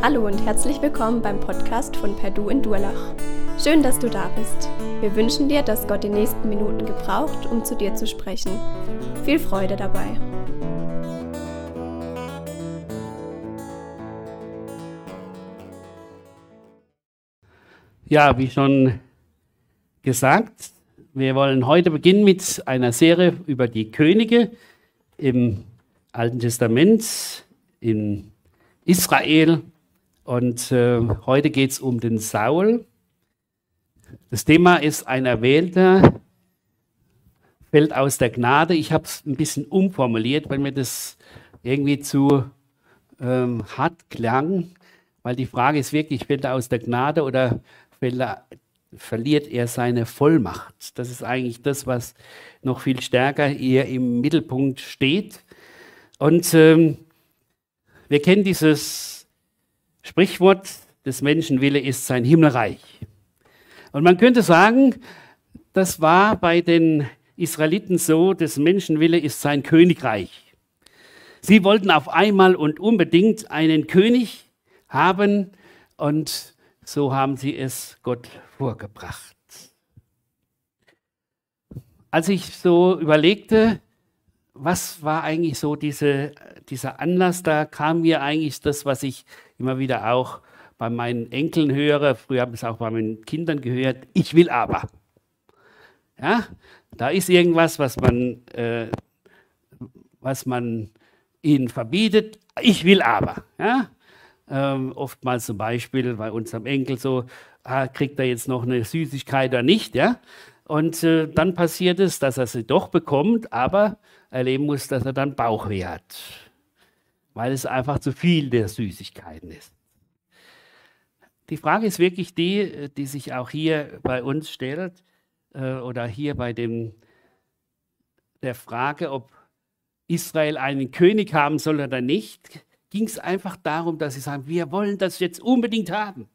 Hallo und herzlich willkommen beim Podcast von Perdu in Durlach. Schön, dass du da bist. Wir wünschen dir, dass Gott die nächsten Minuten gebraucht, um zu dir zu sprechen. Viel Freude dabei. Ja, wie schon gesagt, wir wollen heute beginnen mit einer Serie über die Könige im Alten Testament, in Israel. Und äh, heute geht es um den Saul. Das Thema ist ein Erwählter, fällt aus der Gnade. Ich habe es ein bisschen umformuliert, weil mir das irgendwie zu ähm, hart klang, weil die Frage ist wirklich, fällt er aus der Gnade oder er, verliert er seine Vollmacht? Das ist eigentlich das, was noch viel stärker hier im Mittelpunkt steht. Und ähm, wir kennen dieses Sprichwort, des Menschenwille ist sein Himmelreich. Und man könnte sagen, das war bei den Israeliten so, des Menschenwille ist sein Königreich. Sie wollten auf einmal und unbedingt einen König haben und so haben sie es Gott vorgebracht. Als ich so überlegte, was war eigentlich so diese, dieser Anlass, da kam mir eigentlich das, was ich immer wieder auch bei meinen Enkeln höre, früher habe ich es auch bei meinen Kindern gehört, ich will aber. Ja, da ist irgendwas, was man, äh, was man ihnen verbietet, ich will aber. Ja? Ähm, oftmals zum Beispiel bei unserem Enkel so, ah, kriegt er jetzt noch eine Süßigkeit oder nicht, ja? Und äh, dann passiert es, dass er sie doch bekommt, aber erleben muss, dass er dann Bauchweh hat weil es einfach zu viel der Süßigkeiten ist. Die Frage ist wirklich die, die sich auch hier bei uns stellt äh, oder hier bei dem, der Frage, ob Israel einen König haben soll oder nicht, ging es einfach darum, dass sie sagen, wir wollen das jetzt unbedingt haben.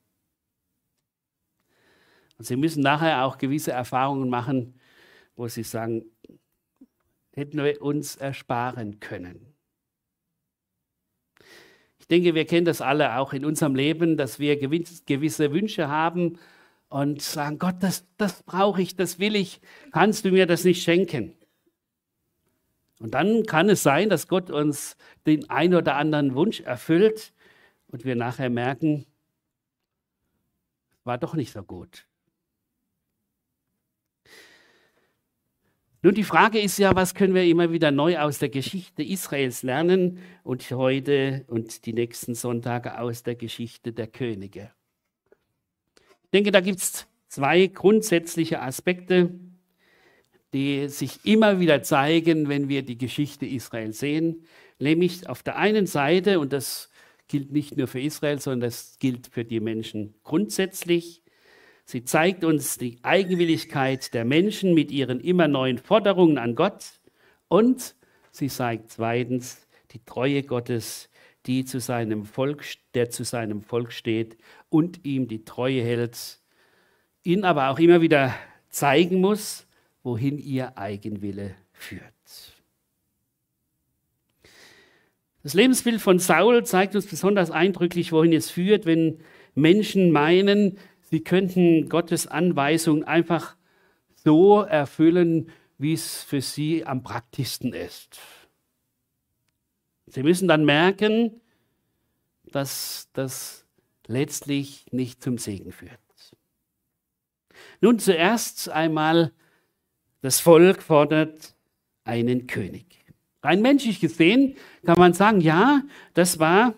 Und sie müssen nachher auch gewisse Erfahrungen machen, wo sie sagen, hätten wir uns ersparen können. Ich denke, wir kennen das alle auch in unserem Leben, dass wir gewisse Wünsche haben und sagen, Gott, das, das brauche ich, das will ich, kannst du mir das nicht schenken? Und dann kann es sein, dass Gott uns den ein oder anderen Wunsch erfüllt und wir nachher merken, war doch nicht so gut. Nun, die Frage ist ja, was können wir immer wieder neu aus der Geschichte Israels lernen und heute und die nächsten Sonntage aus der Geschichte der Könige. Ich denke, da gibt es zwei grundsätzliche Aspekte, die sich immer wieder zeigen, wenn wir die Geschichte Israels sehen. Nämlich auf der einen Seite, und das gilt nicht nur für Israel, sondern das gilt für die Menschen grundsätzlich, Sie zeigt uns die Eigenwilligkeit der Menschen mit ihren immer neuen Forderungen an Gott und sie zeigt zweitens die Treue Gottes, die zu seinem Volk, der zu seinem Volk steht und ihm die Treue hält, ihn aber auch immer wieder zeigen muss, wohin ihr Eigenwille führt. Das Lebensbild von Saul zeigt uns besonders eindrücklich, wohin es führt, wenn Menschen meinen, Sie könnten Gottes Anweisung einfach so erfüllen, wie es für sie am praktischsten ist. Sie müssen dann merken, dass das letztlich nicht zum Segen führt. Nun zuerst einmal, das Volk fordert einen König. Rein menschlich gesehen kann man sagen, ja, das war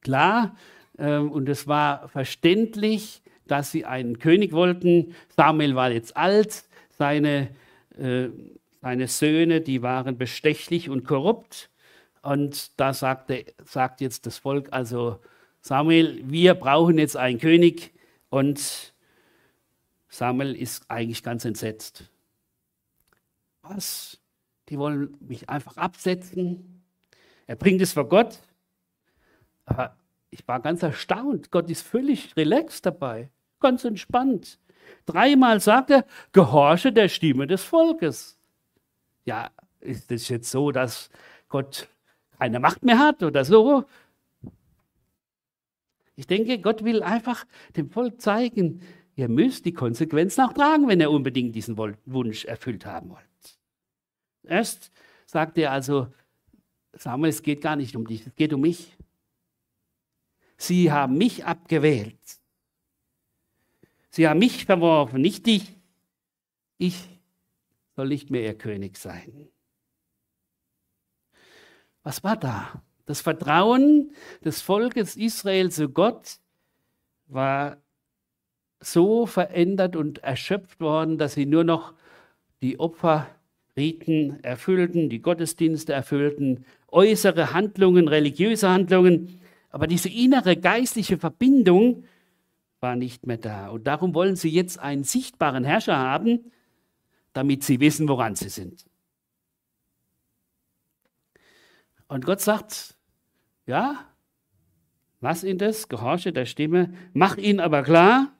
klar äh, und es war verständlich, dass sie einen König wollten. Samuel war jetzt alt, seine, äh, seine Söhne, die waren bestechlich und korrupt. Und da sagte, sagt jetzt das Volk, also Samuel, wir brauchen jetzt einen König. Und Samuel ist eigentlich ganz entsetzt. Was? Die wollen mich einfach absetzen. Er bringt es vor Gott. Aber ich war ganz erstaunt. Gott ist völlig relaxed dabei, ganz entspannt. Dreimal sagt er, gehorche der Stimme des Volkes. Ja, ist es jetzt so, dass Gott keine Macht mehr hat oder so? Ich denke, Gott will einfach dem Volk zeigen, ihr müsst die Konsequenzen auch tragen, wenn ihr unbedingt diesen Wunsch erfüllt haben wollt. Erst sagt er also, Samuel, es geht gar nicht um dich, es geht um mich. Sie haben mich abgewählt. Sie haben mich verworfen, nicht dich. Ich soll nicht mehr ihr König sein. Was war da? Das Vertrauen des Volkes Israel zu Gott war so verändert und erschöpft worden, dass sie nur noch die Opferriten erfüllten, die Gottesdienste erfüllten, äußere Handlungen, religiöse Handlungen, aber diese innere geistliche Verbindung war nicht mehr da. Und darum wollen sie jetzt einen sichtbaren Herrscher haben, damit sie wissen, woran sie sind. Und Gott sagt, ja, lass ihn das, gehorche der Stimme, mach ihn aber klar,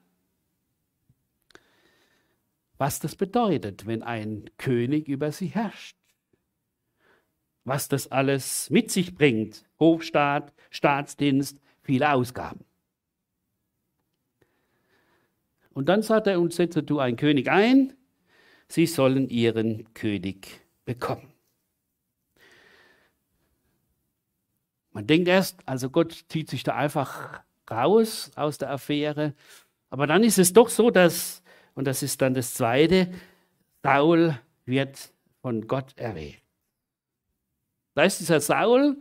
was das bedeutet, wenn ein König über sie herrscht. Was das alles mit sich bringt. Hofstaat, Staatsdienst, viele Ausgaben. Und dann sagt er, und setze du einen König ein, sie sollen ihren König bekommen. Man denkt erst, also Gott zieht sich da einfach raus aus der Affäre. Aber dann ist es doch so, dass, und das ist dann das Zweite, Saul wird von Gott erwählt. Da ist dieser Saul,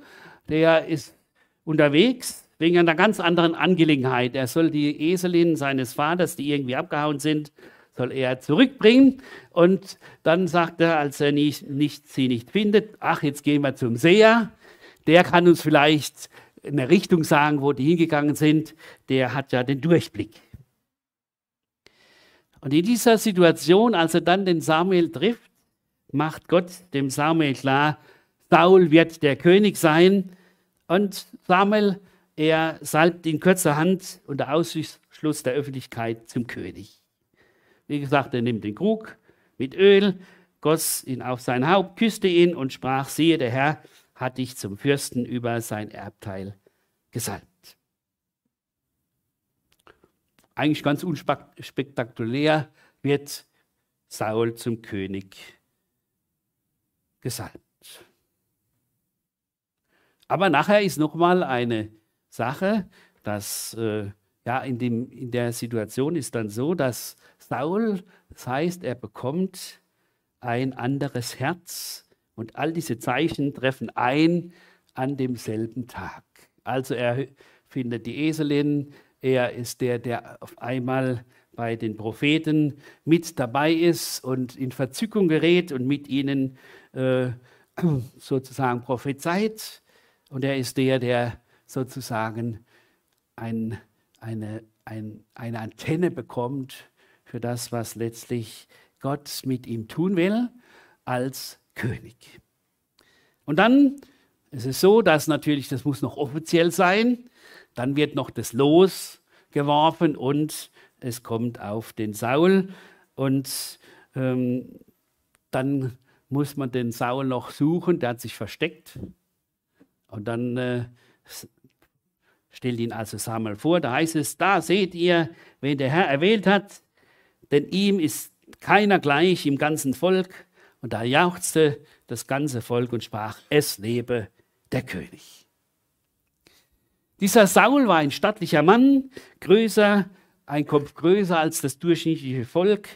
der ist unterwegs wegen einer ganz anderen Angelegenheit. Er soll die Eselin seines Vaters, die irgendwie abgehauen sind, soll er zurückbringen. Und dann sagt er, als er nicht, nicht, sie nicht findet, ach, jetzt gehen wir zum Seher. Der kann uns vielleicht eine Richtung sagen, wo die hingegangen sind. Der hat ja den Durchblick. Und in dieser Situation, als er dann den Samuel trifft, macht Gott dem Samuel klar, Saul wird der König sein. Und Samuel er salbt in kürzer Hand unter Ausschluss der Öffentlichkeit zum König. Wie gesagt, er nimmt den Krug mit Öl, goss ihn auf sein Haupt, küsste ihn und sprach, siehe, der Herr hat dich zum Fürsten über sein Erbteil gesalbt. Eigentlich ganz unspektakulär wird Saul zum König gesalbt. Aber nachher ist nochmal eine Sache, dass äh, ja, in, dem, in der Situation ist dann so, dass Saul, das heißt, er bekommt ein anderes Herz und all diese Zeichen treffen ein an demselben Tag. Also er findet die Eselin, er ist der, der auf einmal bei den Propheten mit dabei ist und in Verzückung gerät und mit ihnen äh, sozusagen prophezeit. Und er ist der, der sozusagen ein, eine, ein, eine Antenne bekommt für das, was letztlich Gott mit ihm tun will als König. Und dann ist es so, dass natürlich, das muss noch offiziell sein, dann wird noch das Los geworfen und es kommt auf den Saul und ähm, dann muss man den Saul noch suchen, der hat sich versteckt. Und dann äh, stellt ihn also Samuel vor. Da heißt es, da seht ihr, wen der Herr erwählt hat, denn ihm ist keiner gleich im ganzen Volk. Und da jauchzte das ganze Volk und sprach, es lebe der König. Dieser Saul war ein stattlicher Mann, größer, ein Kopf größer als das durchschnittliche Volk.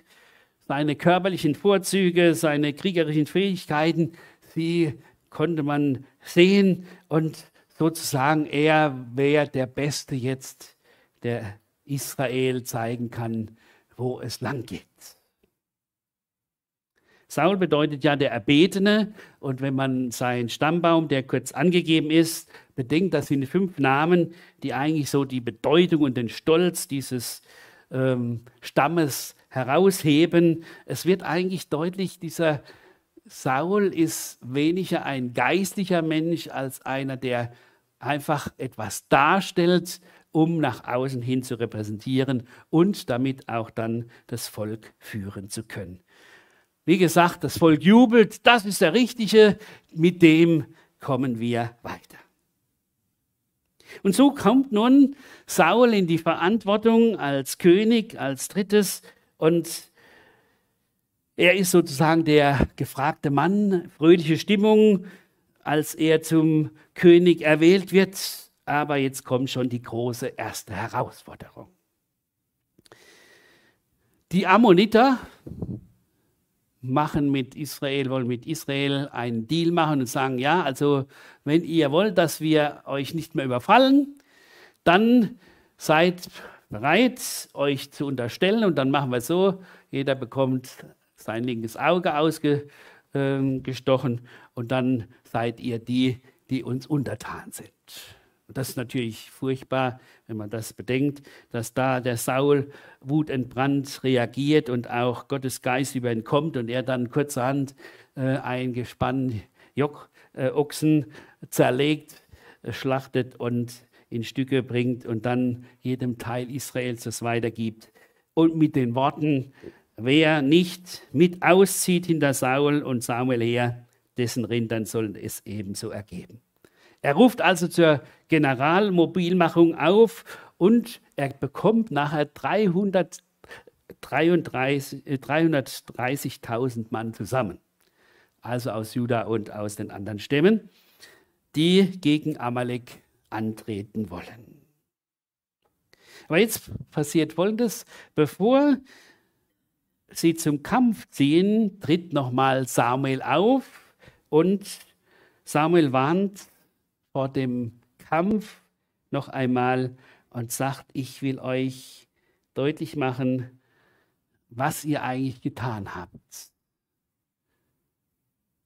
Seine körperlichen Vorzüge, seine kriegerischen Fähigkeiten, sie konnte man sehen und sozusagen er wäre der Beste jetzt, der Israel zeigen kann, wo es lang geht. Saul bedeutet ja der Erbetene und wenn man seinen Stammbaum, der kurz angegeben ist, bedenkt, das sind fünf Namen, die eigentlich so die Bedeutung und den Stolz dieses ähm, Stammes herausheben. Es wird eigentlich deutlich, dieser Saul ist weniger ein geistlicher Mensch als einer, der einfach etwas darstellt, um nach außen hin zu repräsentieren und damit auch dann das Volk führen zu können. Wie gesagt, das Volk jubelt, das ist der Richtige, mit dem kommen wir weiter. Und so kommt nun Saul in die Verantwortung als König, als drittes und er ist sozusagen der gefragte Mann, fröhliche Stimmung, als er zum König erwählt wird. Aber jetzt kommt schon die große erste Herausforderung. Die Ammoniter machen mit Israel, wollen mit Israel einen Deal machen und sagen, ja, also wenn ihr wollt, dass wir euch nicht mehr überfallen, dann seid bereit, euch zu unterstellen und dann machen wir so, jeder bekommt sein linkes Auge ausgestochen ähm, und dann seid ihr die, die uns untertan sind. Und das ist natürlich furchtbar, wenn man das bedenkt, dass da der Saul wutentbrannt reagiert und auch Gottes Geist über ihn kommt und er dann kurzerhand äh, ein Gespann Jock, äh, Ochsen zerlegt, äh, schlachtet und in Stücke bringt und dann jedem Teil Israels das weitergibt. Und mit den Worten, wer nicht mit auszieht hinter Saul und Samuel her, dessen Rindern sollen es ebenso ergeben. Er ruft also zur Generalmobilmachung auf und er bekommt nachher 330.000 äh, Mann zusammen, also aus Juda und aus den anderen Stämmen, die gegen Amalek antreten wollen. Aber jetzt passiert Folgendes, bevor sie zum Kampf ziehen, tritt nochmal Samuel auf und Samuel warnt vor dem Kampf noch einmal und sagt, ich will euch deutlich machen, was ihr eigentlich getan habt.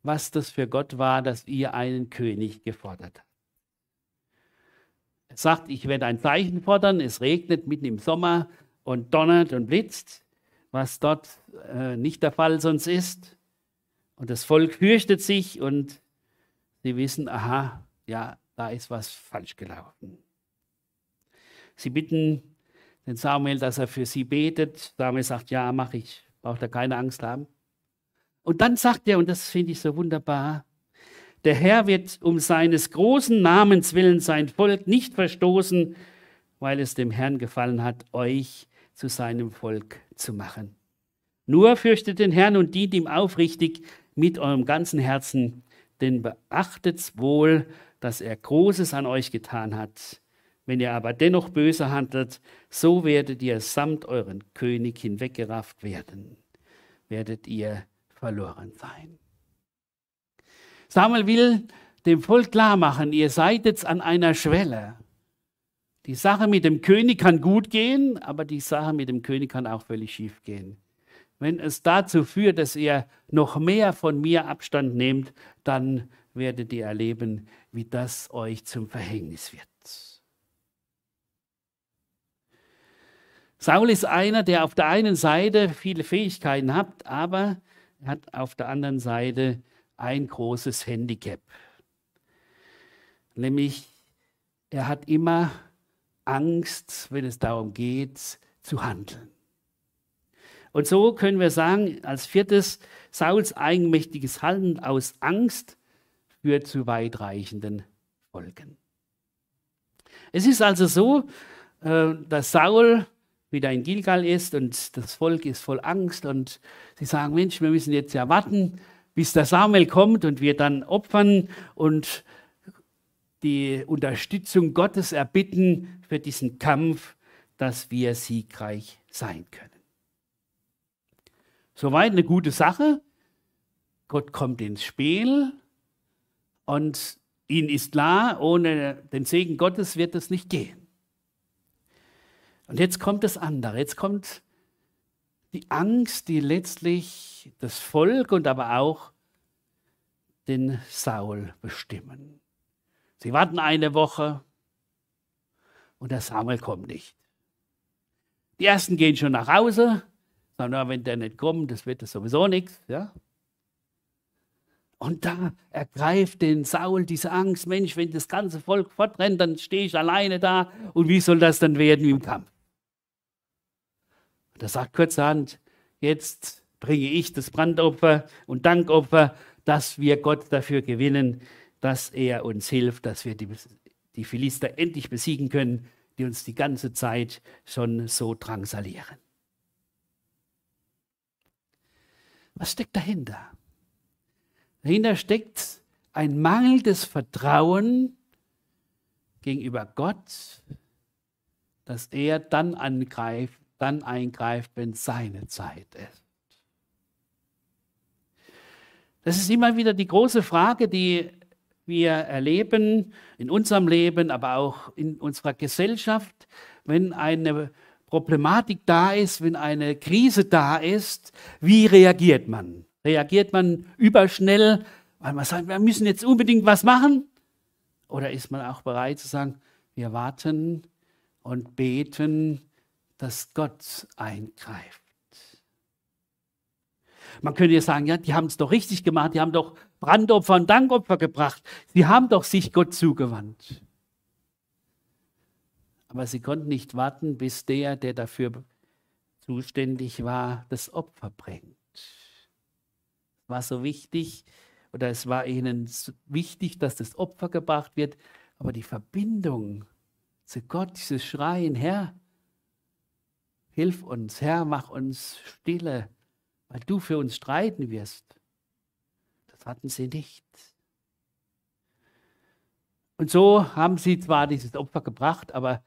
Was das für Gott war, dass ihr einen König gefordert habt. Er sagt, ich werde ein Zeichen fordern, es regnet mitten im Sommer und donnert und blitzt, was dort äh, nicht der Fall sonst ist. Und das Volk fürchtet sich und sie wissen, aha, ja, da ist was falsch gelaufen. Sie bitten den Samuel, dass er für sie betet. Samuel sagt, ja, mache ich, braucht er keine Angst haben. Und dann sagt er, und das finde ich so wunderbar, der Herr wird um seines großen Namens willen sein Volk nicht verstoßen, weil es dem Herrn gefallen hat, euch zu seinem Volk zu machen. Nur fürchtet den Herrn und dient ihm aufrichtig mit eurem ganzen Herzen, denn beachtet's wohl, dass er Großes an euch getan hat. Wenn ihr aber dennoch böse handelt, so werdet ihr samt euren König hinweggerafft werden, werdet ihr verloren sein. Samuel will dem Volk klar machen, ihr seid jetzt an einer Schwelle. Die Sache mit dem König kann gut gehen, aber die Sache mit dem König kann auch völlig schief gehen. Wenn es dazu führt, dass ihr noch mehr von mir Abstand nehmt, dann werdet ihr erleben, wie das euch zum Verhängnis wird. Saul ist einer, der auf der einen Seite viele Fähigkeiten hat, aber er hat auf der anderen Seite ein großes Handicap. Nämlich, er hat immer Angst, wenn es darum geht, zu handeln. Und so können wir sagen, als viertes, Sauls eigenmächtiges Handeln aus Angst führt zu weitreichenden Folgen. Es ist also so, äh, dass Saul wieder in Gilgal ist und das Volk ist voll Angst und sie sagen, Mensch, wir müssen jetzt ja warten, bis der Samuel kommt und wir dann opfern und die Unterstützung Gottes erbitten für diesen Kampf, dass wir siegreich sein können. Soweit eine gute Sache. Gott kommt ins Spiel und ihnen ist klar, ohne den Segen Gottes wird es nicht gehen. Und jetzt kommt das andere. Jetzt kommt die Angst, die letztlich das Volk und aber auch den Saul bestimmen. Sie warten eine Woche und der Samuel kommt nicht. Die ersten gehen schon nach Hause, sagen, wenn der nicht kommt, das wird das sowieso nichts. Ja? Und da ergreift den Saul diese Angst, Mensch, wenn das ganze Volk fortrennt, dann stehe ich alleine da und wie soll das dann werden im Kampf? Da sagt kurzerhand, jetzt bringe ich das Brandopfer und Dankopfer, dass wir Gott dafür gewinnen, dass er uns hilft, dass wir die, die Philister endlich besiegen können, die uns die ganze Zeit schon so drangsalieren. Was steckt dahinter? Dahinter steckt ein mangelndes Vertrauen gegenüber Gott, dass er dann angreift, dann eingreift, wenn seine Zeit ist. Das ist immer wieder die große Frage, die wir erleben in unserem Leben, aber auch in unserer Gesellschaft, wenn eine Problematik da ist, wenn eine Krise da ist, wie reagiert man? Reagiert man überschnell, weil man sagt, wir müssen jetzt unbedingt was machen? Oder ist man auch bereit zu sagen, wir warten und beten, dass Gott eingreift? Man könnte ja sagen, ja, die haben es doch richtig gemacht, die haben doch Brandopfer und Dankopfer gebracht, sie haben doch sich Gott zugewandt. Aber sie konnten nicht warten, bis der, der dafür zuständig war, das Opfer bringt. Es war so wichtig, oder es war ihnen wichtig, dass das Opfer gebracht wird, aber die Verbindung zu Gott, dieses Schreien, Herr, hilf uns, Herr, mach uns stille, weil du für uns streiten wirst. Hatten sie nicht. Und so haben sie zwar dieses Opfer gebracht, aber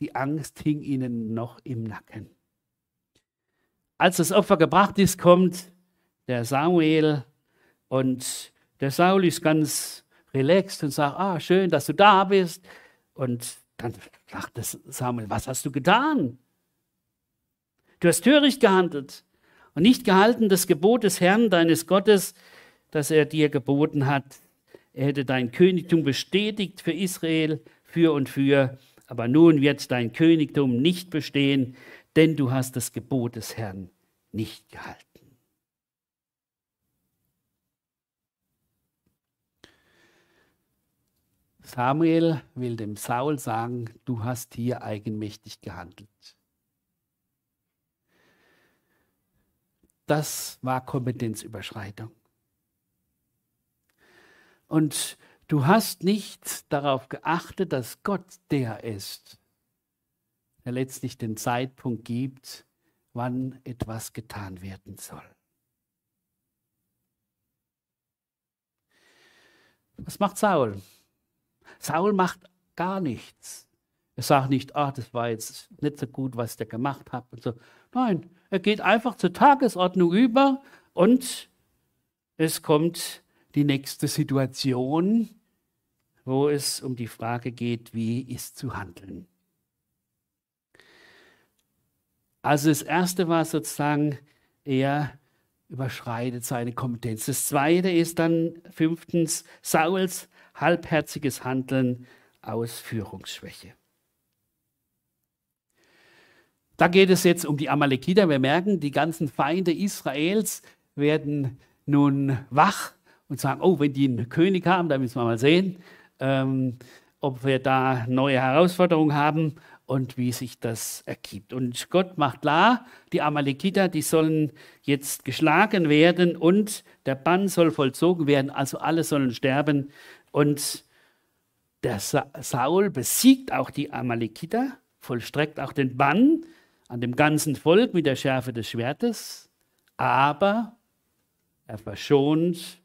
die Angst hing ihnen noch im Nacken. Als das Opfer gebracht ist, kommt der Samuel und der Saul ist ganz relaxed und sagt, ah, schön, dass du da bist. Und dann sagt Samuel, was hast du getan? Du hast töricht gehandelt und nicht gehalten das Gebot des Herrn, deines Gottes, das er dir geboten hat. Er hätte dein Königtum bestätigt für Israel, für und für. Aber nun wird dein Königtum nicht bestehen, denn du hast das Gebot des Herrn nicht gehalten. Samuel will dem Saul sagen, du hast hier eigenmächtig gehandelt. Das war Kompetenzüberschreitung. Und du hast nicht darauf geachtet, dass Gott der ist, der letztlich den Zeitpunkt gibt, wann etwas getan werden soll. Was macht Saul? Saul macht gar nichts. Er sagt nicht, ach, das war jetzt nicht so gut, was der gemacht hat. Und so. Nein, er geht einfach zur Tagesordnung über und es kommt die nächste Situation, wo es um die Frage geht, wie ist zu handeln. Also das erste war sozusagen, er überschreitet seine Kompetenz. Das zweite ist dann fünftens Sauls halbherziges Handeln aus Führungsschwäche. Da geht es jetzt um die Amalekiter. Wir merken, die ganzen Feinde Israels werden nun wach und sagen, oh, wenn die einen König haben, dann müssen wir mal sehen, ähm, ob wir da neue Herausforderungen haben und wie sich das ergibt. Und Gott macht klar, die Amalekiter, die sollen jetzt geschlagen werden und der Bann soll vollzogen werden, also alle sollen sterben. Und der Saul besiegt auch die Amalekiter, vollstreckt auch den Bann an dem ganzen Volk mit der Schärfe des Schwertes, aber er verschont,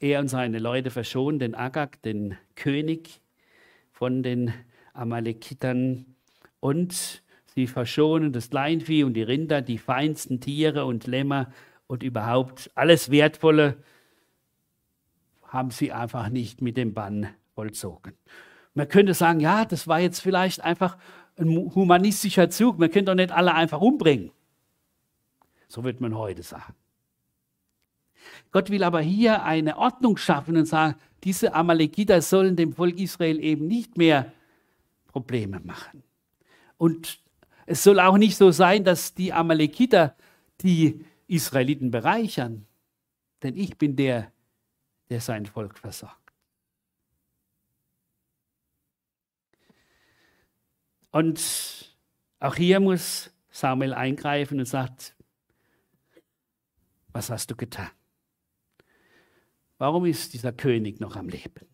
er und seine Leute verschonen den Agag, den König, von den Amalekitern und sie verschonen das Kleinvieh und die Rinder, die feinsten Tiere und Lämmer und überhaupt alles Wertvolle haben sie einfach nicht mit dem Bann vollzogen. Man könnte sagen, ja, das war jetzt vielleicht einfach ein humanistischer Zug. Man könnte doch nicht alle einfach umbringen. So wird man heute sagen. Gott will aber hier eine Ordnung schaffen und sagen, diese Amalekiter sollen dem Volk Israel eben nicht mehr Probleme machen. Und es soll auch nicht so sein, dass die Amalekiter die Israeliten bereichern. Denn ich bin der, der sein Volk versorgt. Und auch hier muss Samuel eingreifen und sagt, was hast du getan? Warum ist dieser König noch am Leben?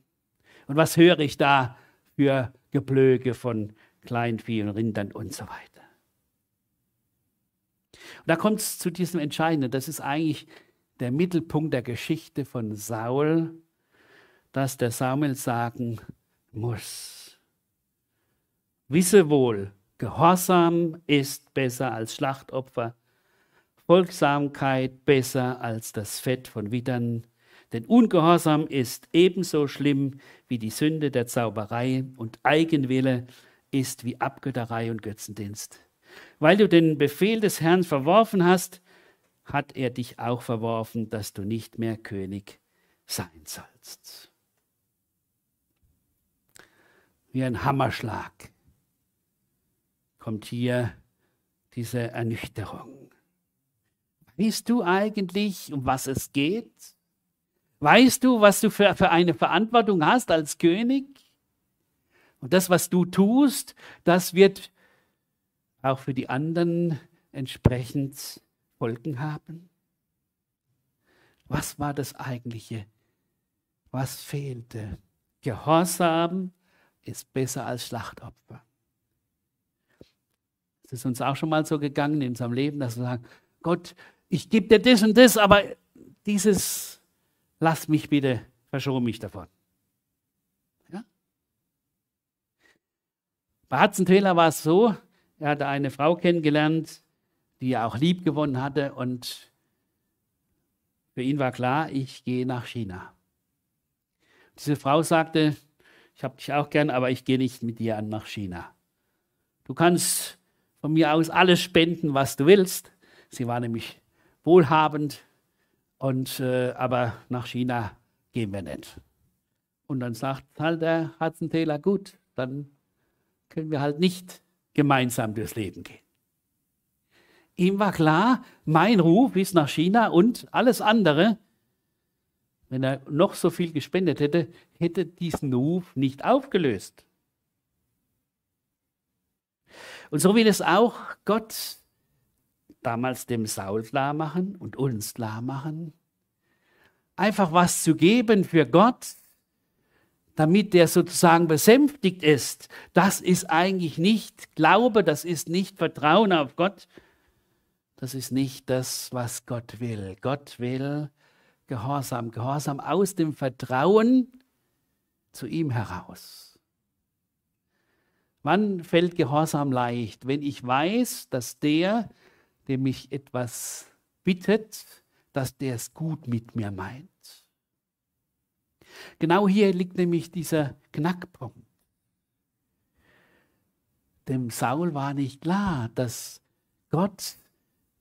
Und was höre ich da für Geblöke von Kleinvieh und Rindern und so weiter. Und da kommt es zu diesem Entscheidenden. Das ist eigentlich der Mittelpunkt der Geschichte von Saul, dass der Samuel sagen muss. Wisse wohl, Gehorsam ist besser als Schlachtopfer, Folgsamkeit besser als das Fett von Widdern, denn Ungehorsam ist ebenso schlimm wie die Sünde der Zauberei und Eigenwille ist wie Abgötterei und Götzendienst. Weil du den Befehl des Herrn verworfen hast, hat er dich auch verworfen, dass du nicht mehr König sein sollst. Wie ein Hammerschlag kommt hier diese Ernüchterung. Weißt du eigentlich, um was es geht? Weißt du, was du für, für eine Verantwortung hast als König? Und das, was du tust, das wird auch für die anderen entsprechend Folgen haben. Was war das eigentliche? Was fehlte? Gehorsam ist besser als Schlachtopfer. Es ist uns auch schon mal so gegangen in unserem Leben, dass wir sagen, Gott, ich gebe dir das und das, aber dieses, lass mich bitte, verschone mich davon. Ja? Bei Hatzenthaler war es so, er hatte eine Frau kennengelernt, die er auch lieb gewonnen hatte und für ihn war klar, ich gehe nach China. Diese Frau sagte, ich habe dich auch gern, aber ich gehe nicht mit dir an nach China. Du kannst von mir aus alles spenden, was du willst. Sie war nämlich wohlhabend, und, äh, aber nach China gehen wir nicht. Und dann sagt halt der Hatzentäler, gut, dann können wir halt nicht gemeinsam durchs Leben gehen. Ihm war klar, mein Ruf ist nach China und alles andere, wenn er noch so viel gespendet hätte, hätte diesen Ruf nicht aufgelöst. Und so will es auch Gott damals dem Saul klar machen und uns klar machen, einfach was zu geben für Gott, damit der sozusagen besänftigt ist, das ist eigentlich nicht Glaube, das ist nicht Vertrauen auf Gott, das ist nicht das, was Gott will. Gott will Gehorsam, Gehorsam aus dem Vertrauen zu ihm heraus. Wann fällt Gehorsam leicht? Wenn ich weiß, dass der, der mich etwas bittet, dass der es gut mit mir meint. Genau hier liegt nämlich dieser Knackpunkt. Dem Saul war nicht klar, dass Gott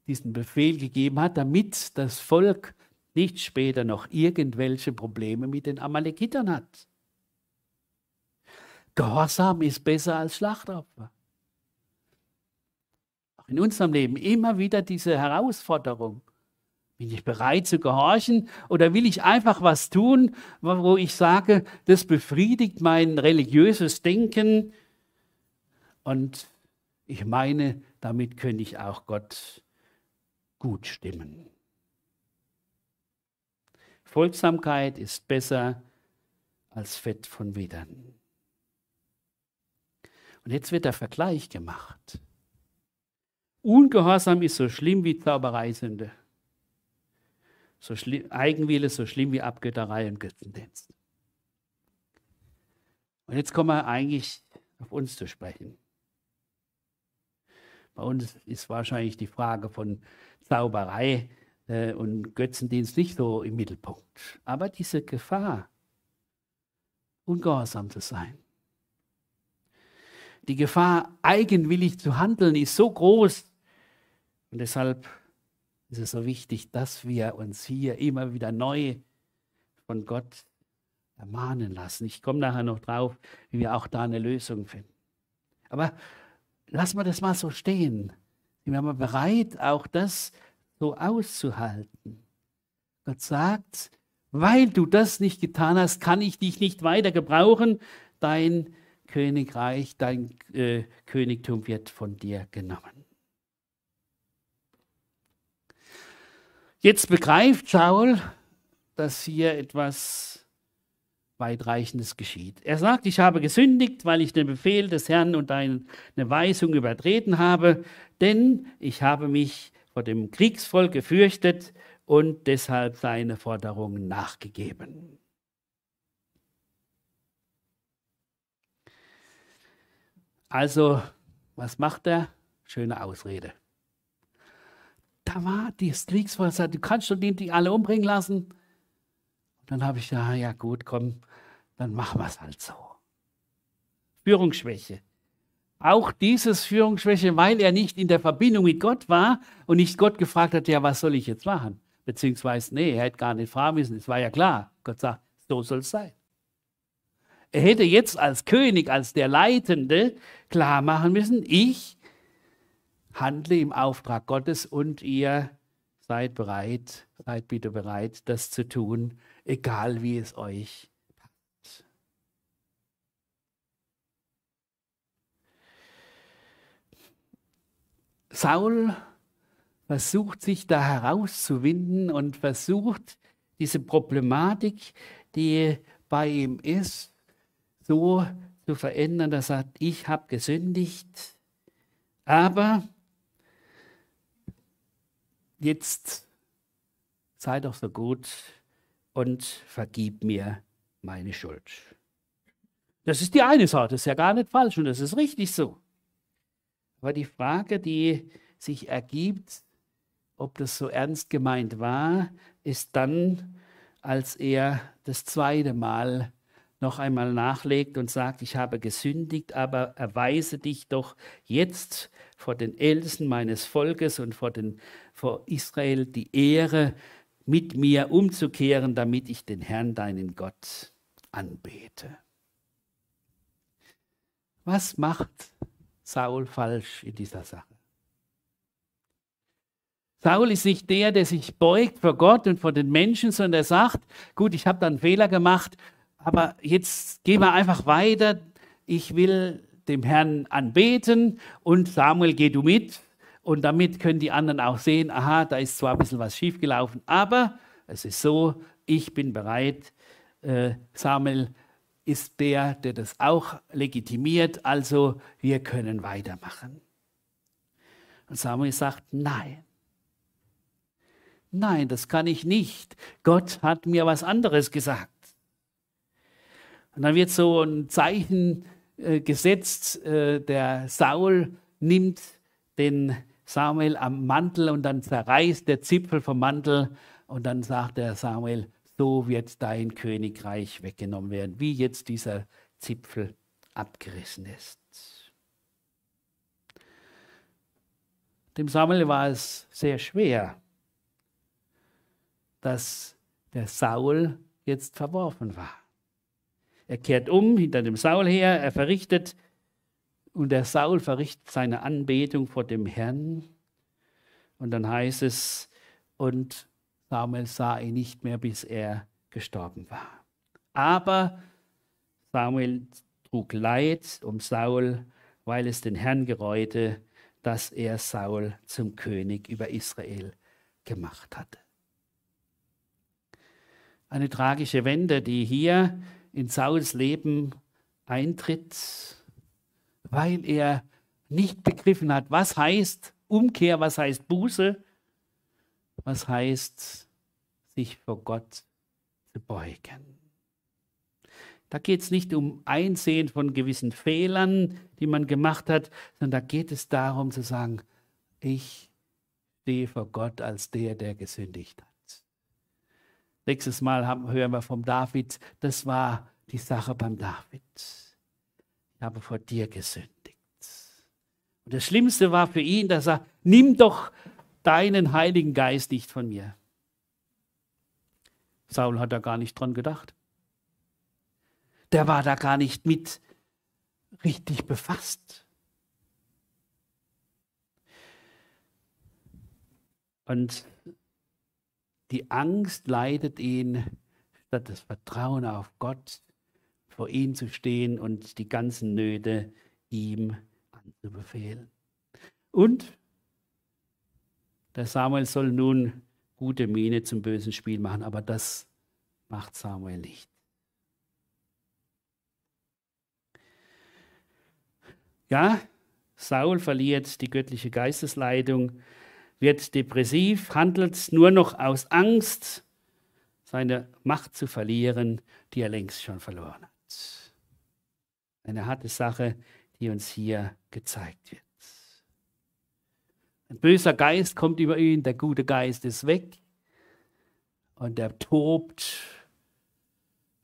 diesen Befehl gegeben hat, damit das Volk nicht später noch irgendwelche Probleme mit den Amalekitern hat. Gehorsam ist besser als Schlachtopfer. Auch in unserem Leben immer wieder diese Herausforderung. Bin ich bereit zu gehorchen oder will ich einfach was tun, wo ich sage, das befriedigt mein religiöses Denken und ich meine, damit könnte ich auch Gott gut stimmen. Folgsamkeit ist besser als Fett von Widern. Und jetzt wird der Vergleich gemacht. Ungehorsam ist so schlimm wie Zaubereisünde. So Eigenwille so schlimm wie Abgötterei und Götzendienst. Und jetzt kommen wir eigentlich auf uns zu sprechen. Bei uns ist wahrscheinlich die Frage von Zauberei äh, und Götzendienst nicht so im Mittelpunkt. Aber diese Gefahr, ungehorsam zu sein, die Gefahr, eigenwillig zu handeln, ist so groß. Und deshalb ist es so wichtig, dass wir uns hier immer wieder neu von Gott ermahnen lassen. Ich komme nachher noch drauf, wie wir auch da eine Lösung finden. Aber lassen wir das mal so stehen. Sind wir mal bereit, auch das so auszuhalten? Gott sagt, weil du das nicht getan hast, kann ich dich nicht weiter gebrauchen. Dein Königreich, dein äh, Königtum wird von dir genommen. Jetzt begreift Saul, dass hier etwas weitreichendes geschieht. Er sagt, ich habe gesündigt, weil ich den Befehl des Herrn und eine Weisung übertreten habe, denn ich habe mich vor dem Kriegsvolk gefürchtet und deshalb seine Forderungen nachgegeben. Also, was macht er? Schöne Ausrede. Da war das Kriegsvolk, sagt, du kannst doch die alle umbringen lassen. Und dann habe ich gesagt, ja gut, komm, dann machen wir es halt so. Führungsschwäche. Auch dieses Führungsschwäche, weil er nicht in der Verbindung mit Gott war und nicht Gott gefragt hat, ja, was soll ich jetzt machen? Beziehungsweise, nee, er hätte gar nicht fragen müssen, es war ja klar. Gott sagt, so soll es sein. Er hätte jetzt als König, als der Leitende klar machen müssen, ich handle im Auftrag Gottes und ihr seid bereit, seid bitte bereit, das zu tun, egal wie es euch passt. Saul versucht sich da herauszuwinden und versucht diese Problematik, die bei ihm ist, so zu verändern, dass er sagt, ich habe gesündigt, aber jetzt sei doch so gut und vergib mir meine Schuld. Das ist die eine Sache, das ist ja gar nicht falsch und das ist richtig so. Aber die Frage, die sich ergibt, ob das so ernst gemeint war, ist dann, als er das zweite Mal noch einmal nachlegt und sagt, ich habe gesündigt, aber erweise dich doch jetzt vor den Ältesten meines Volkes und vor, den, vor Israel die Ehre, mit mir umzukehren, damit ich den Herrn, deinen Gott, anbete. Was macht Saul falsch in dieser Sache? Saul ist nicht der, der sich beugt vor Gott und vor den Menschen, sondern er sagt, gut, ich habe da einen Fehler gemacht, aber jetzt gehen wir einfach weiter. Ich will dem Herrn anbeten und Samuel, geh du mit. Und damit können die anderen auch sehen, aha, da ist zwar ein bisschen was schiefgelaufen, aber es ist so, ich bin bereit. Äh, Samuel ist der, der das auch legitimiert, also wir können weitermachen. Und Samuel sagt, nein. Nein, das kann ich nicht. Gott hat mir was anderes gesagt. Und dann wird so ein Zeichen äh, gesetzt, äh, der Saul nimmt den Samuel am Mantel und dann zerreißt der Zipfel vom Mantel und dann sagt der Samuel, so wird dein Königreich weggenommen werden, wie jetzt dieser Zipfel abgerissen ist. Dem Samuel war es sehr schwer, dass der Saul jetzt verworfen war. Er kehrt um hinter dem Saul her, er verrichtet und der Saul verrichtet seine Anbetung vor dem Herrn. Und dann heißt es, und Samuel sah ihn nicht mehr, bis er gestorben war. Aber Samuel trug Leid um Saul, weil es den Herrn gereute, dass er Saul zum König über Israel gemacht hatte. Eine tragische Wende, die hier in Sauls Leben eintritt, weil er nicht begriffen hat, was heißt Umkehr, was heißt Buße, was heißt sich vor Gott zu beugen. Da geht es nicht um Einsehen von gewissen Fehlern, die man gemacht hat, sondern da geht es darum zu sagen, ich stehe vor Gott als der, der gesündigt hat. Nächstes Mal haben, hören wir vom David, das war die Sache beim David. Ich habe vor dir gesündigt. Und das Schlimmste war für ihn, dass er, nimm doch deinen Heiligen Geist nicht von mir. Saul hat da gar nicht dran gedacht. Der war da gar nicht mit richtig befasst. Und die Angst leitet ihn, statt das Vertrauen auf Gott vor ihm zu stehen und die ganzen Nöte ihm anzubefehlen. Und der Samuel soll nun gute Miene zum bösen Spiel machen, aber das macht Samuel nicht. Ja, Saul verliert die göttliche Geistesleitung wird depressiv, handelt nur noch aus Angst, seine Macht zu verlieren, die er längst schon verloren hat. Eine harte Sache, die uns hier gezeigt wird. Ein böser Geist kommt über ihn, der gute Geist ist weg und er tobt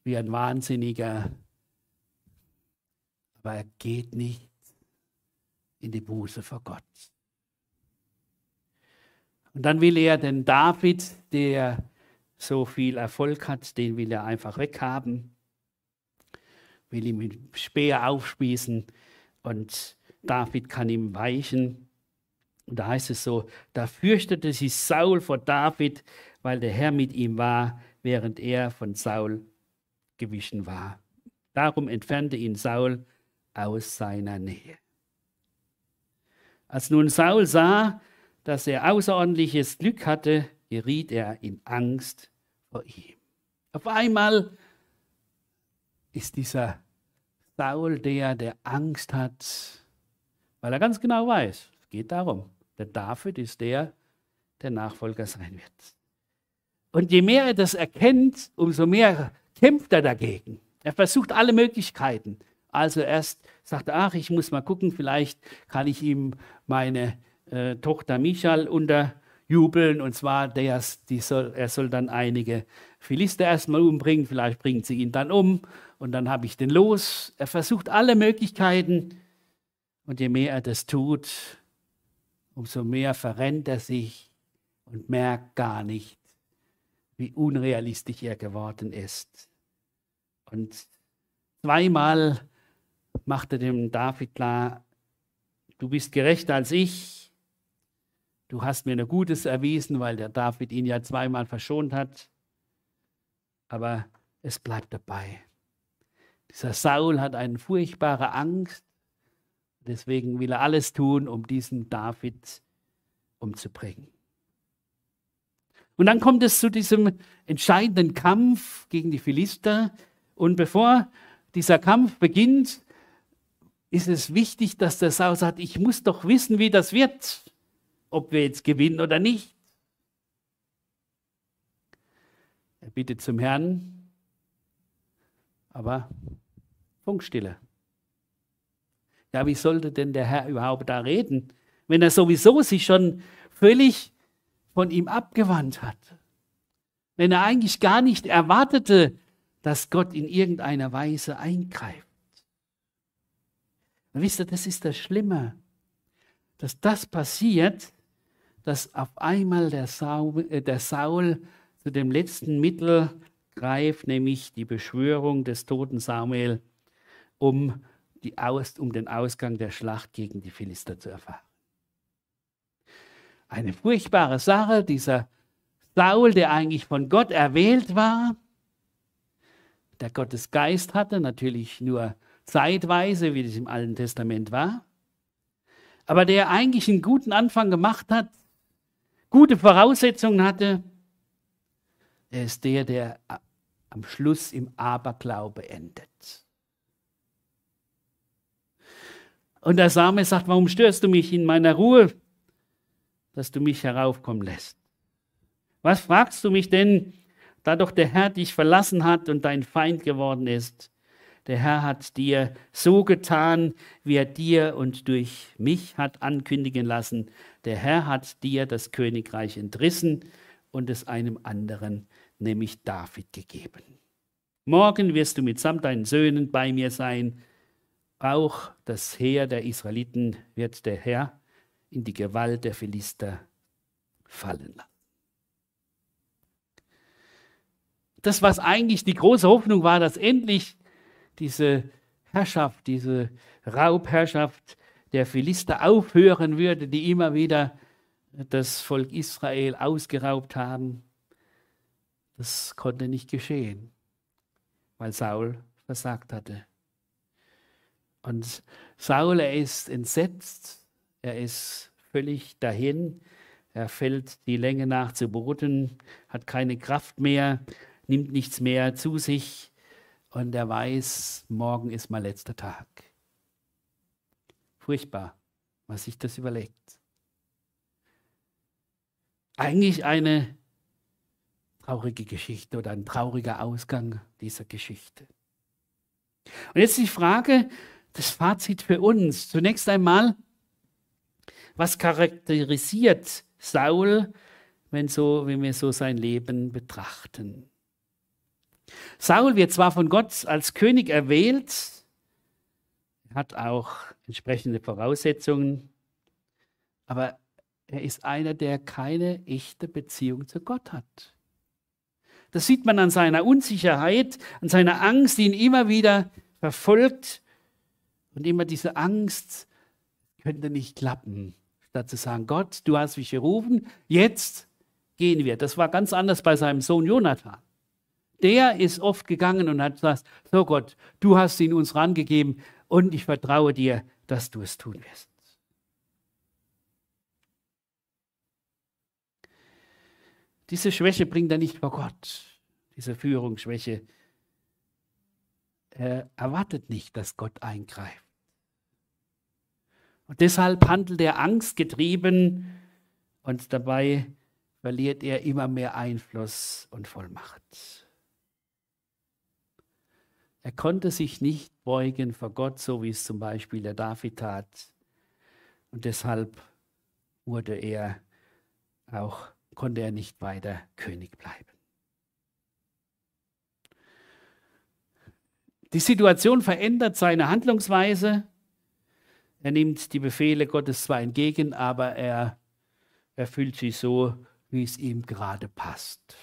wie ein Wahnsinniger, aber er geht nicht in die Buße vor Gott. Und dann will er den David, der so viel Erfolg hat, den will er einfach weghaben, will ihm mit Speer aufspießen und David kann ihm weichen. Und da heißt es so, da fürchtete sich Saul vor David, weil der Herr mit ihm war, während er von Saul gewichen war. Darum entfernte ihn Saul aus seiner Nähe. Als nun Saul sah, dass er außerordentliches Glück hatte, geriet er in Angst vor ihm. Auf einmal ist dieser Saul der, der Angst hat, weil er ganz genau weiß, es geht darum, der David ist der, der Nachfolger sein wird. Und je mehr er das erkennt, umso mehr kämpft er dagegen. Er versucht alle Möglichkeiten. Also erst sagt er, ach, ich muss mal gucken, vielleicht kann ich ihm meine äh, Tochter Michal unterjubeln. Und zwar, der, soll, er soll dann einige Philister erstmal umbringen, vielleicht bringt sie ihn dann um und dann habe ich den los. Er versucht alle Möglichkeiten. Und je mehr er das tut, umso mehr verrennt er sich und merkt gar nicht, wie unrealistisch er geworden ist. Und zweimal machte dem David klar, du bist gerechter als ich, du hast mir ein Gutes erwiesen, weil der David ihn ja zweimal verschont hat, aber es bleibt dabei. Dieser Saul hat eine furchtbare Angst, deswegen will er alles tun, um diesen David umzubringen. Und dann kommt es zu diesem entscheidenden Kampf gegen die Philister. Und bevor dieser Kampf beginnt, ist es wichtig, dass der Saul sagt, ich muss doch wissen, wie das wird, ob wir jetzt gewinnen oder nicht. Er bittet zum Herrn, aber Funkstille. Ja, wie sollte denn der Herr überhaupt da reden, wenn er sowieso sich schon völlig von ihm abgewandt hat? Wenn er eigentlich gar nicht erwartete, dass Gott in irgendeiner Weise eingreift? Und wisst ihr, das ist das Schlimme, dass das passiert, dass auf einmal der Saul, äh, der Saul zu dem letzten Mittel greift, nämlich die Beschwörung des toten Samuel, um, die Aus, um den Ausgang der Schlacht gegen die Philister zu erfahren. Eine furchtbare Sache, dieser Saul, der eigentlich von Gott erwählt war, der Gottes Geist hatte, natürlich nur zeitweise, wie das im Alten Testament war, aber der eigentlich einen guten Anfang gemacht hat, gute Voraussetzungen hatte, er ist der, der am Schluss im Aberglaube endet. Und der Same sagt, warum störst du mich in meiner Ruhe, dass du mich heraufkommen lässt? Was fragst du mich denn, da doch der Herr dich verlassen hat und dein Feind geworden ist? Der Herr hat dir so getan, wie er dir und durch mich hat ankündigen lassen. Der Herr hat dir das Königreich entrissen und es einem anderen, nämlich David, gegeben. Morgen wirst du mitsamt deinen Söhnen bei mir sein. Auch das Heer der Israeliten wird der Herr in die Gewalt der Philister fallen lassen. Das, was eigentlich die große Hoffnung war, dass endlich diese Herrschaft, diese Raubherrschaft der Philister aufhören würde, die immer wieder das Volk Israel ausgeraubt haben. Das konnte nicht geschehen, weil Saul versagt hatte. Und Saul, er ist entsetzt, er ist völlig dahin, er fällt die Länge nach zu Boden, hat keine Kraft mehr, nimmt nichts mehr zu sich und er weiß, morgen ist mein letzter Tag. Furchtbar, was sich das überlegt. Eigentlich eine traurige Geschichte oder ein trauriger Ausgang dieser Geschichte. Und jetzt die Frage, das Fazit für uns. Zunächst einmal, was charakterisiert Saul, wenn, so, wenn wir so sein Leben betrachten? Saul wird zwar von Gott als König erwählt, hat auch entsprechende Voraussetzungen, aber er ist einer, der keine echte Beziehung zu Gott hat. Das sieht man an seiner Unsicherheit, an seiner Angst, die ihn immer wieder verfolgt und immer diese Angst könnte nicht klappen, statt zu sagen, Gott, du hast mich gerufen, jetzt gehen wir. Das war ganz anders bei seinem Sohn Jonathan. Der ist oft gegangen und hat gesagt, so Gott, du hast ihn uns rangegeben und ich vertraue dir, dass du es tun wirst. Diese Schwäche bringt er nicht vor Gott, diese Führungsschwäche. Er erwartet nicht, dass Gott eingreift. Und deshalb handelt er angstgetrieben und dabei verliert er immer mehr Einfluss und Vollmacht. Er konnte sich nicht beugen vor Gott, so wie es zum Beispiel der David tat. Und deshalb wurde er auch, konnte er nicht weiter König bleiben. Die Situation verändert seine Handlungsweise er nimmt die Befehle Gottes zwar entgegen, aber er erfüllt sie so, wie es ihm gerade passt.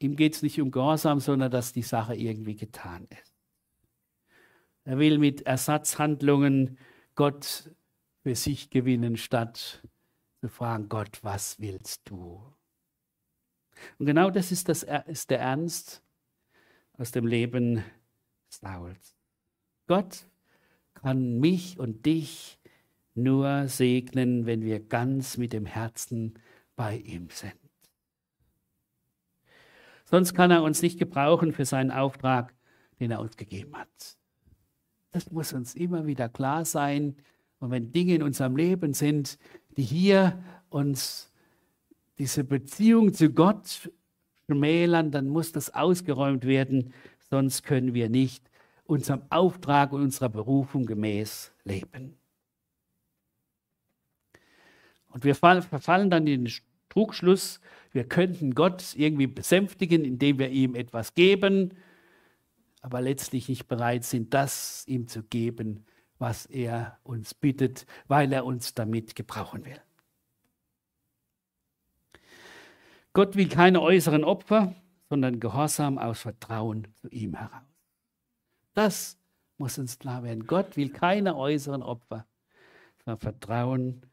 Ihm geht es nicht um Gehorsam, sondern dass die Sache irgendwie getan ist. Er will mit Ersatzhandlungen Gott für sich gewinnen, statt zu fragen, Gott, was willst du? Und genau das ist, das ist der Ernst aus dem Leben Sauls. Gott kann mich und dich nur segnen, wenn wir ganz mit dem Herzen bei ihm sind. Sonst kann er uns nicht gebrauchen für seinen Auftrag, den er uns gegeben hat. Das muss uns immer wieder klar sein. Und wenn Dinge in unserem Leben sind, die hier uns diese Beziehung zu Gott schmälern, dann muss das ausgeräumt werden, sonst können wir nicht unserem Auftrag und unserer Berufung gemäß leben. Und wir verfallen dann in den Trugschluss, wir könnten Gott irgendwie besänftigen, indem wir ihm etwas geben, aber letztlich nicht bereit sind, das ihm zu geben, was er uns bittet, weil er uns damit gebrauchen will. Gott will keine äußeren Opfer, sondern Gehorsam aus Vertrauen zu ihm heraus. Das muss uns klar werden. Gott will keine äußeren Opfer, sondern Vertrauen,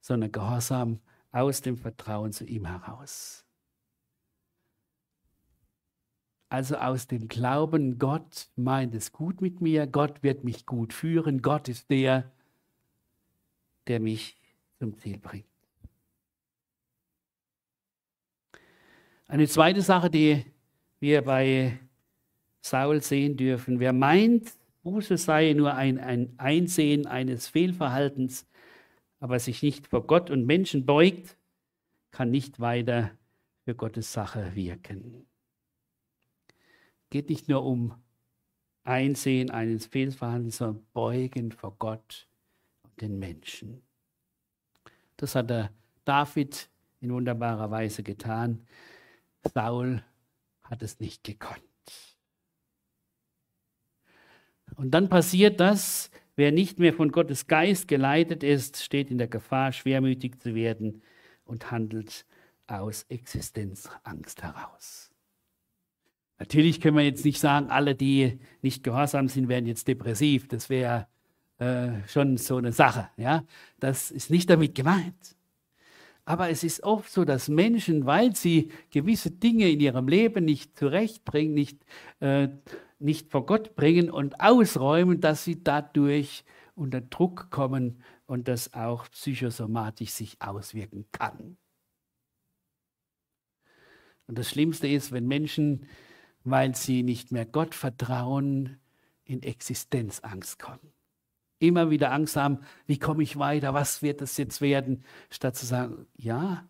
sondern Gehorsam aus dem Vertrauen zu ihm heraus. Also aus dem Glauben, Gott meint es gut mit mir, Gott wird mich gut führen, Gott ist der, der mich zum Ziel bringt. Eine zweite Sache, die wir bei Saul sehen dürfen. Wer meint, Buße sei nur ein, ein Einsehen eines Fehlverhaltens, aber sich nicht vor Gott und Menschen beugt, kann nicht weiter für Gottes Sache wirken. Geht nicht nur um Einsehen eines Fehlverhaltens, sondern Beugen vor Gott und den Menschen. Das hat der David in wunderbarer Weise getan. Saul hat es nicht gekonnt. Und dann passiert das, wer nicht mehr von Gottes Geist geleitet ist, steht in der Gefahr, schwermütig zu werden und handelt aus Existenzangst heraus. Natürlich können wir jetzt nicht sagen, alle, die nicht gehorsam sind, werden jetzt depressiv. Das wäre äh, schon so eine Sache. Ja? Das ist nicht damit gemeint. Aber es ist oft so, dass Menschen, weil sie gewisse Dinge in ihrem Leben nicht zurechtbringen, nicht äh, nicht vor Gott bringen und ausräumen, dass sie dadurch unter Druck kommen und das auch psychosomatisch sich auswirken kann. Und das Schlimmste ist, wenn Menschen, weil sie nicht mehr Gott vertrauen, in Existenzangst kommen. Immer wieder Angst haben, wie komme ich weiter, was wird es jetzt werden, statt zu sagen, ja,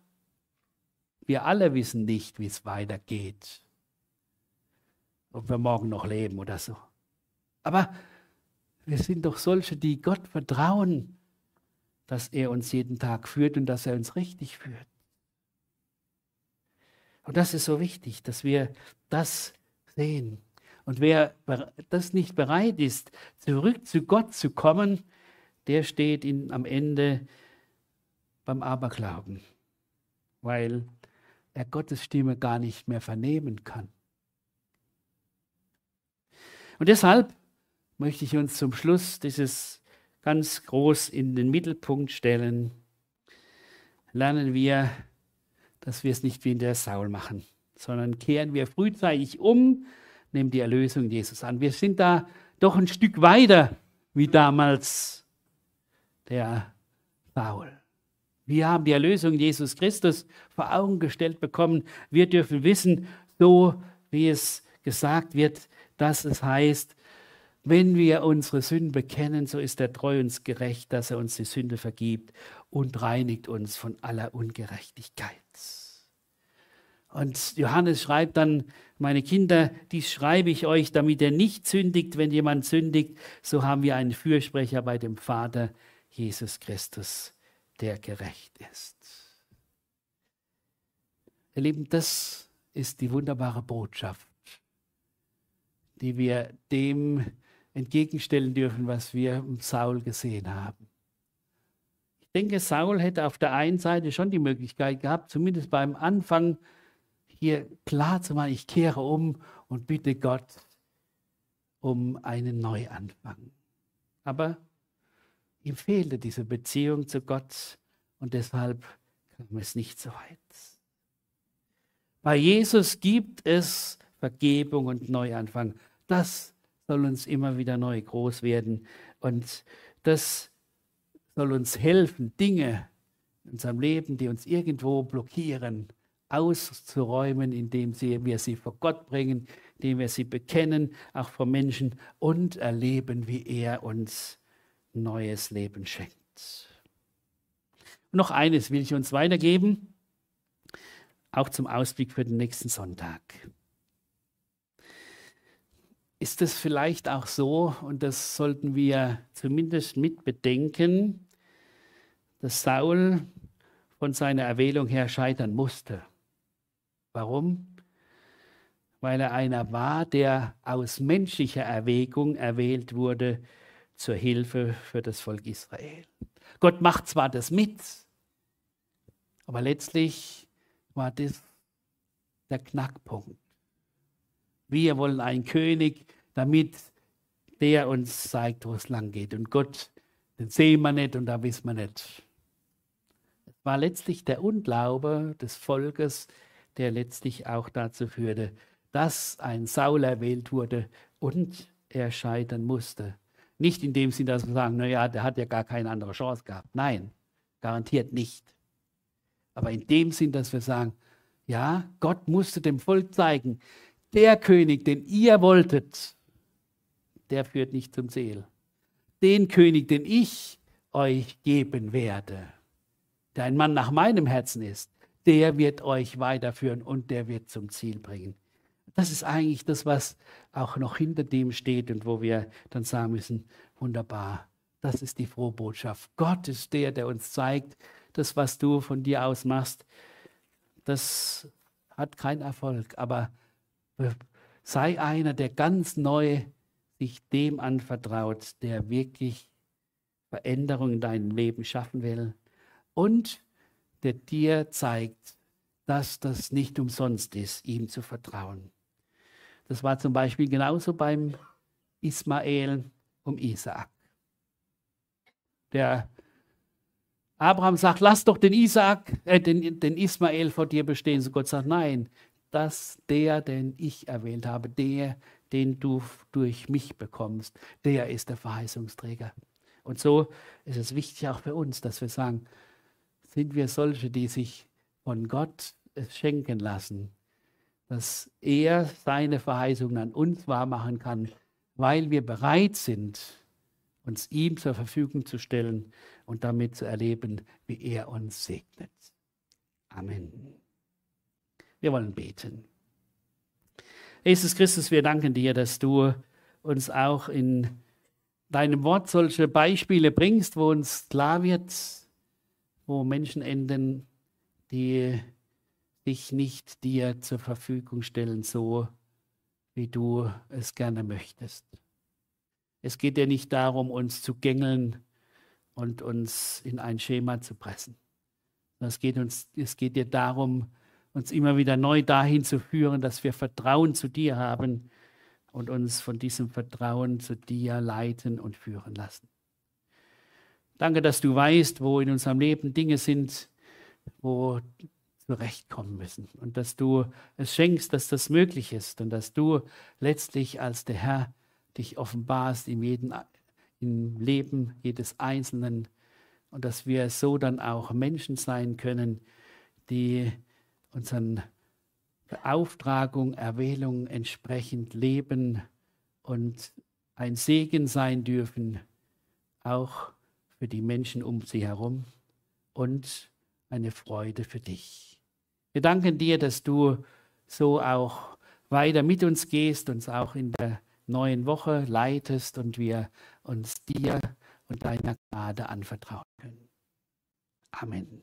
wir alle wissen nicht, wie es weitergeht, ob wir morgen noch leben oder so. Aber wir sind doch solche, die Gott vertrauen, dass er uns jeden Tag führt und dass er uns richtig führt. Und das ist so wichtig, dass wir das sehen. Und wer das nicht bereit ist, zurück zu Gott zu kommen, der steht in, am Ende beim Aberglauben, weil er Gottes Stimme gar nicht mehr vernehmen kann. Und deshalb möchte ich uns zum Schluss dieses ganz groß in den Mittelpunkt stellen. Lernen wir, dass wir es nicht wie in der Saul machen, sondern kehren wir frühzeitig um nehmen die Erlösung Jesus an. Wir sind da doch ein Stück weiter wie damals der Saul. Wir haben die Erlösung Jesus Christus vor Augen gestellt bekommen. Wir dürfen wissen, so wie es gesagt wird, dass es heißt, wenn wir unsere Sünden bekennen, so ist er treu uns gerecht, dass er uns die Sünde vergibt und reinigt uns von aller Ungerechtigkeit. Und Johannes schreibt dann, meine Kinder, dies schreibe ich euch, damit ihr nicht sündigt. Wenn jemand sündigt, so haben wir einen Fürsprecher bei dem Vater, Jesus Christus, der gerecht ist. Ihr Lieben, das ist die wunderbare Botschaft, die wir dem entgegenstellen dürfen, was wir im Saul gesehen haben. Ich denke, Saul hätte auf der einen Seite schon die Möglichkeit gehabt, zumindest beim Anfang, hier klar zu machen, ich kehre um und bitte Gott um einen Neuanfang. Aber ihm fehlte diese Beziehung zu Gott und deshalb kam es nicht so weit. Bei Jesus gibt es Vergebung und Neuanfang. Das soll uns immer wieder neu groß werden und das soll uns helfen, Dinge in unserem Leben, die uns irgendwo blockieren, auszuräumen, indem wir sie vor Gott bringen, indem wir sie bekennen, auch vor Menschen und erleben, wie er uns neues Leben schenkt. Und noch eines will ich uns weitergeben, auch zum Ausblick für den nächsten Sonntag. Ist es vielleicht auch so, und das sollten wir zumindest mit bedenken, dass Saul von seiner Erwählung her scheitern musste. Warum? Weil er einer war, der aus menschlicher Erwägung erwählt wurde zur Hilfe für das Volk Israel. Gott macht zwar das mit, aber letztlich war das der Knackpunkt. Wir wollen einen König, damit der uns zeigt, wo es lang geht. Und Gott, den sehen wir nicht und da wissen wir nicht. Es war letztlich der Unglaube des Volkes, der letztlich auch dazu führte, dass ein Saul erwählt wurde und er scheitern musste. Nicht in dem Sinne, dass wir sagen, naja, der hat ja gar keine andere Chance gehabt. Nein, garantiert nicht. Aber in dem Sinn, dass wir sagen, ja, Gott musste dem Volk zeigen, der König, den ihr wolltet, der führt nicht zum Ziel. Den König, den ich euch geben werde, der ein Mann nach meinem Herzen ist, der wird euch weiterführen und der wird zum Ziel bringen. Das ist eigentlich das, was auch noch hinter dem steht und wo wir dann sagen müssen, wunderbar, das ist die frohe Botschaft. Gott ist der, der uns zeigt, das, was du von dir aus machst, das hat keinen Erfolg. Aber sei einer, der ganz neu sich dem anvertraut, der wirklich Veränderung in deinem Leben schaffen will und der dir zeigt, dass das nicht umsonst ist, ihm zu vertrauen. Das war zum Beispiel genauso beim Ismael um Isaak. Der Abraham sagt, lass doch den Isaak, äh, den, den Ismael vor dir bestehen. So Gott sagt, nein, dass der, den ich erwählt habe, der, den du durch mich bekommst, der ist der Verheißungsträger. Und so ist es wichtig auch für uns, dass wir sagen, sind wir solche, die sich von Gott es schenken lassen, dass er seine Verheißungen an uns wahrmachen kann, weil wir bereit sind, uns ihm zur Verfügung zu stellen und damit zu erleben, wie er uns segnet. Amen. Wir wollen beten. Jesus Christus, wir danken dir, dass du uns auch in deinem Wort solche Beispiele bringst, wo uns klar wird, wo Menschen enden, die sich nicht dir zur Verfügung stellen, so wie du es gerne möchtest. Es geht dir nicht darum, uns zu gängeln und uns in ein Schema zu pressen. Es geht, uns, es geht dir darum, uns immer wieder neu dahin zu führen, dass wir Vertrauen zu dir haben und uns von diesem Vertrauen zu dir leiten und führen lassen. Danke, dass du weißt, wo in unserem Leben Dinge sind, wo zurechtkommen müssen. Und dass du es schenkst, dass das möglich ist. Und dass du letztlich als der Herr dich offenbarst in jedem im Leben jedes Einzelnen. Und dass wir so dann auch Menschen sein können, die unseren Beauftragung, Erwählung entsprechend leben und ein Segen sein dürfen, auch für die Menschen um sie herum und eine Freude für dich. Wir danken dir, dass du so auch weiter mit uns gehst, uns auch in der neuen Woche leitest und wir uns dir und deiner Gnade anvertrauen können. Amen.